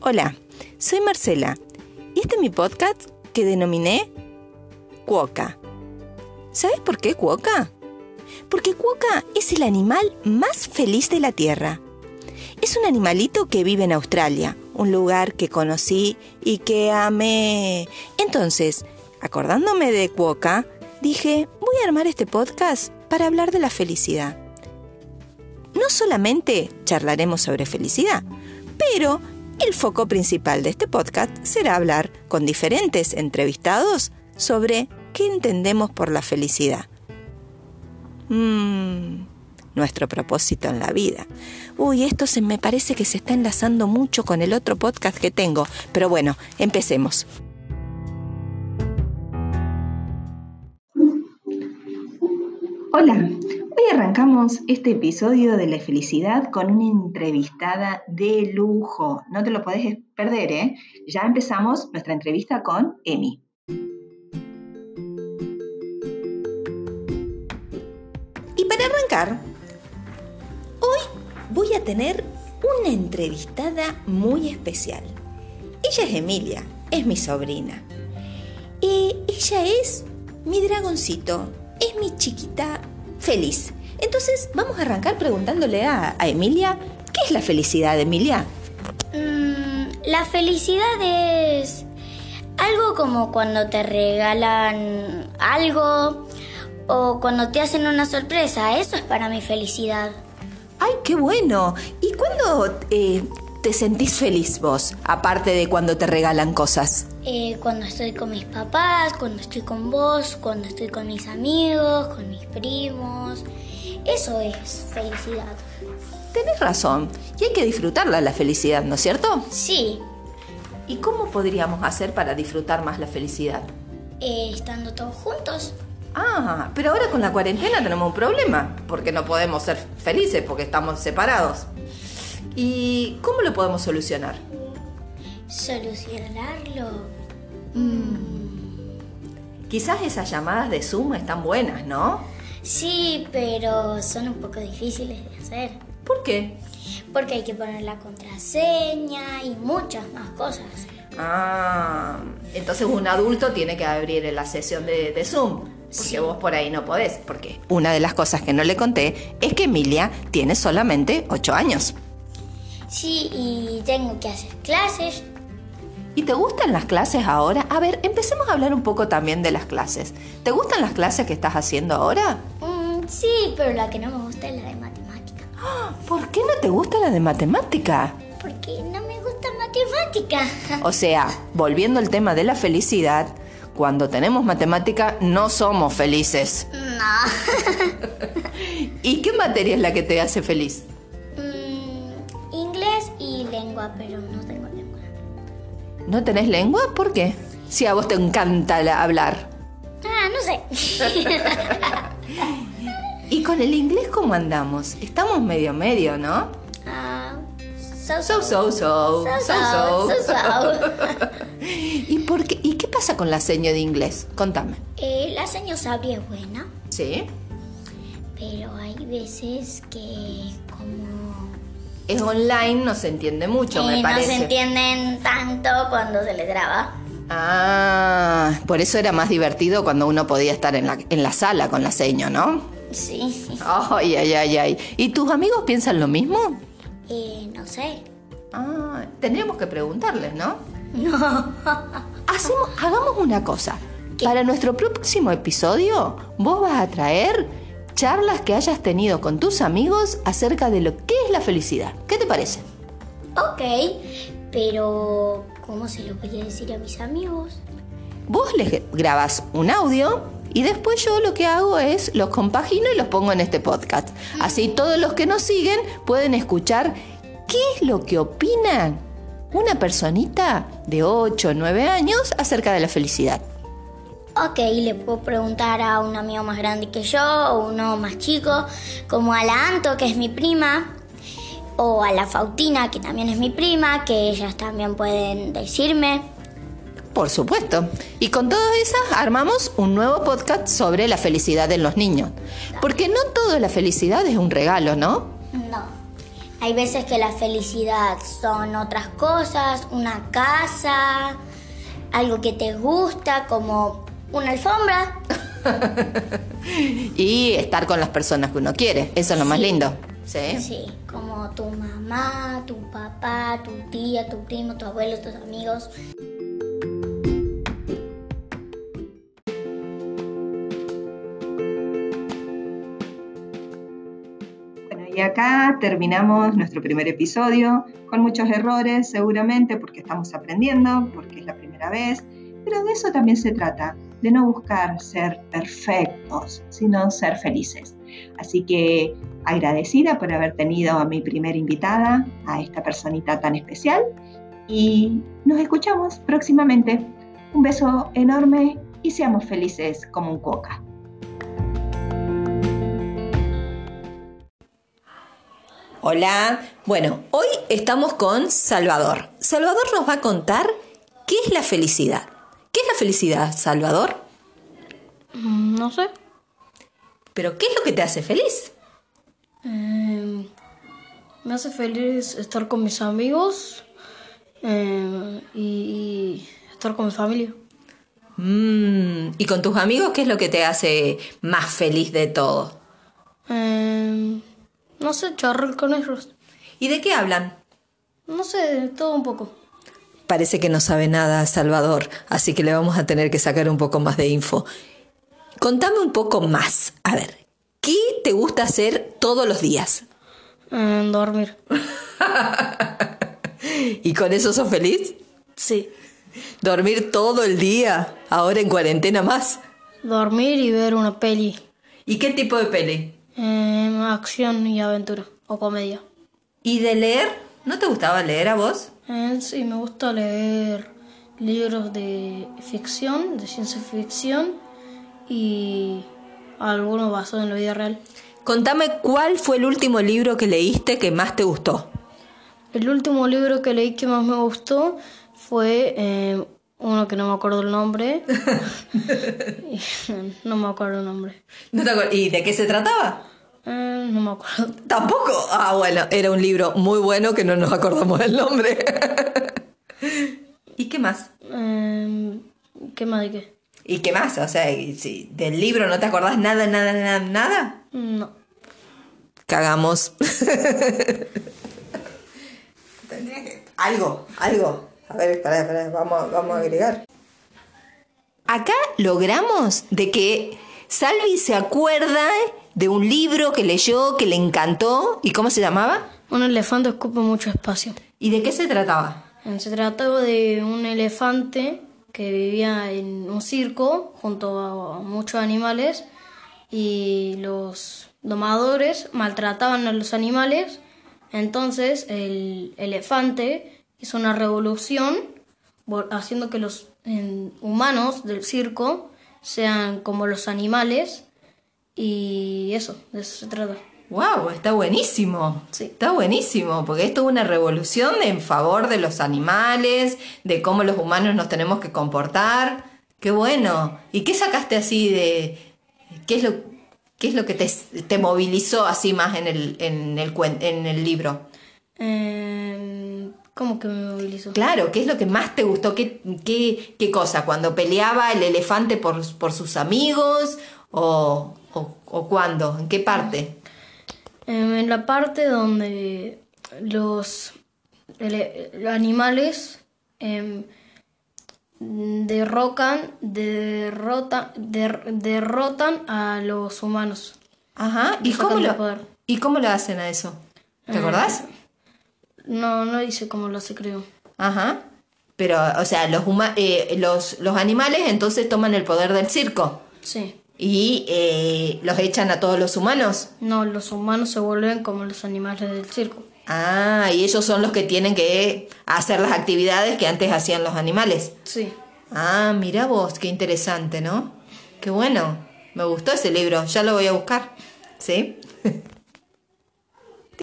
Hola, soy Marcela y este es mi podcast que denominé Cuoca. ¿Sabes por qué Cuoca? Porque Cuoca es el animal más feliz de la Tierra. Es un animalito que vive en Australia, un lugar que conocí y que amé. Entonces, acordándome de Cuoca, dije, voy a armar este podcast para hablar de la felicidad. No solamente charlaremos sobre felicidad, pero el foco principal de este podcast será hablar con diferentes entrevistados sobre qué entendemos por la felicidad. Mm, nuestro propósito en la vida. Uy, esto se me parece que se está enlazando mucho con el otro podcast que tengo, pero bueno, empecemos. Hola, hoy arrancamos este episodio de la felicidad con una entrevistada de lujo. No te lo podés perder, ¿eh? Ya empezamos nuestra entrevista con Emi. Y para arrancar, hoy voy a tener una entrevistada muy especial. Ella es Emilia, es mi sobrina. Y ella es mi dragoncito, es mi chiquita feliz. Entonces vamos a arrancar preguntándole a, Emilia, ¿qué es la felicidad, Emilia? Mm, la felicidad es algo como cuando te regalan algo o cuando te hacen una sorpresa. Eso es para mi felicidad. ¡Ay, qué bueno! ¿Y cuándo eh, te sentís feliz vos, aparte de cuando te regalan cosas? Eh, cuando estoy con mis papás, cuando estoy con vos, cuando estoy con mis amigos, con mis primos. Eso es felicidad. Tenés razón. Y hay que disfrutarla la felicidad, ¿no es cierto? Sí. ¿Y cómo podríamos hacer para disfrutar más la felicidad? Eh, estando todos juntos. Ah, pero ahora con la cuarentena tenemos un problema, porque no podemos ser felices porque estamos separados. ¿Y cómo lo podemos solucionar? Solucionarlo. Mm. Quizás esas llamadas de Zoom están buenas, ¿no? Sí, pero son un poco difíciles de hacer. ¿Por qué? Porque hay que poner la contraseña y muchas más cosas. Ah, entonces un adulto tiene que abrir la sesión de, Zoom. Porque vos por ahí no podés. Porque una de las cosas que no le conté es que Emilia tiene solamente 8 años. Sí, y tengo que hacer clases, ¿Y te gustan las clases ahora? A ver, empecemos a hablar un poco también de las clases. ¿Te gustan las clases que estás haciendo ahora? Mm, sí, pero la que no me gusta es la de matemática. ¿Por qué no te gusta la de matemática? Porque no me gusta matemática. O sea, volviendo al tema de la felicidad, cuando tenemos matemática no somos felices. No. ¿Y qué materia es la que te hace feliz? Mm, inglés y lengua, pero no ¿No tenés lengua? ¿Por qué? Si a vos te encanta hablar. Ah, no sé. ¿Y con el inglés cómo andamos? Estamos medio medio, ¿no? Ah, so so so so so so ¿Y por qué y qué pasa con la seña de inglés? Contame. Eh, la seña sabria es buena. Sí. Pero hay veces que es online, no se entiende mucho, me parece. No se entienden tanto cuando se les graba. Ah, por eso era más divertido cuando uno podía estar en la, en la sala con la seño, ¿no? Sí. Ay, ay, ay, ay. ¿Y tus amigos piensan lo mismo? Eh, no sé. Ah, tendríamos que preguntarles, ¿no? No. Hacemos, hagamos una cosa. Para nuestro próximo episodio, vos vas a traer charlas que hayas tenido con tus amigos acerca de lo que es la felicidad. ¿Qué te parece? Ok, pero ¿cómo se lo voy a decir a mis amigos? Vos les grabas un audio y después yo lo que hago es los compagino y los pongo en este podcast. Así todos los que nos siguen pueden escuchar qué es lo que opinan una personita de 8 o 9 años acerca de la felicidad. Ok, le puedo preguntar a un amigo más grande que yo o uno más chico, como a la Anto, que es mi prima, o a la Fautina, que también es mi prima, que ellas también pueden decirme. Por supuesto. Y con todas esas armamos un nuevo podcast sobre la felicidad en los niños. Porque no toda la felicidad es un regalo, ¿no? No. Hay veces que la felicidad son otras cosas, una casa, algo que te gusta, como una alfombra. y estar con las personas que uno quiere, eso es lo más lindo. ¿Sí? Sí, como tu mamá, tu papá, tu tía, tu primo, tu abuelo, tus amigos. Y acá terminamos nuestro primer episodio con muchos errores, seguramente, porque estamos aprendiendo, porque es la primera vez, pero de eso también se trata, de no buscar ser perfectos, sino ser felices. Así que agradecida por haber tenido a mi primera invitada, a esta personita tan especial, y nos escuchamos próximamente. Un beso enorme y seamos felices como un coca. Hola, bueno, hoy estamos con Salvador. Salvador nos va a contar qué es la felicidad. ¿Qué es la felicidad, Salvador? Mm, no sé. ¿Pero qué es lo que te hace feliz? Em, me hace feliz estar con mis amigos em, y, estar con mi familia. Mm, ¿Y con tus amigos qué es lo que te hace más feliz de todo? Em, no sé, charlar con ellos. ¿Y de qué hablan? No sé, todo un poco. Parece que no sabe nada Salvador, así que le vamos a tener que sacar un poco más de info. Contame un poco más. A ver, ¿qué te gusta hacer todos los días? Mm, dormir. ¿Y con eso sos feliz? Sí. ¿Dormir todo el día? Ahora en cuarentena más. Dormir y ver una peli. ¿Y qué tipo de peli? Eh, acción y aventura o comedia. ¿Y de leer? ¿No te gustaba leer a vos? Eh, sí, me gusta leer libros de ficción, de ciencia ficción y algunos basados en la vida real. Contame cuál fue el último libro que leíste que más te gustó. El último libro que leí que más me gustó fue eh, uno que no me acuerdo el nombre. no me acuerdo el nombre. ¿Y de qué se trataba? Eh, no me acuerdo. ¿Tampoco? Ah, bueno, era un libro muy bueno que no nos acordamos el nombre. ¿Y qué más? Eh, ¿Qué más de qué? ¿Y qué más? O sea, si del libro no te acordás nada, nada, nada, nada. No. Cagamos. Algo, algo. A ver, espera, espera, vamos, vamos a agregar. Acá logramos de que Salvi se acuerda de un libro que leyó, que le encantó. ¿Y cómo se llamaba? Un elefante ocupa mucho espacio. ¿Y de qué se trataba? Eh, se trataba de un elefante que vivía en un circo junto a muchos animales y los domadores maltrataban a los animales. Entonces el elefante hizo una revolución haciendo que los humanos del circo sean como los animales y eso, de eso se trata. ¡Wow! Está buenísimo. Sí. Está buenísimo, porque esto es una revolución en favor de los animales, de cómo los humanos nos tenemos que comportar. ¡Qué bueno! ¿Y qué sacaste así de... ¿Qué es lo, qué es lo que te, te movilizó así más en el, en el, en el libro? Eh, ¿Cómo que me movilizó? Claro, ¿qué es lo que más te gustó? ¿Qué, qué, qué cosa? ¿Cuando peleaba el elefante por, por sus amigos? ¿O, o, cuándo? ¿En qué parte? Em, en la parte donde los, animales eh, derrocan, derrota, derrotan a los humanos. Ajá, ¿y cómo, lo, ¿y cómo lo hacen a eso? ¿Te eh, acordás? No, no dice cómo lo hace, creo. Ajá. Pero, o sea, los, eh, los, los animales entonces toman el poder del circo. Sí. ¿Y eh, los echan a todos los humanos? No, los humanos se vuelven como los animales del circo. Ah, y ellos son los que tienen que hacer las actividades que antes hacían los animales. Sí. Ah, mira vos, qué interesante, ¿no? Qué bueno. Me gustó ese libro, ya lo voy a buscar. ¿Sí?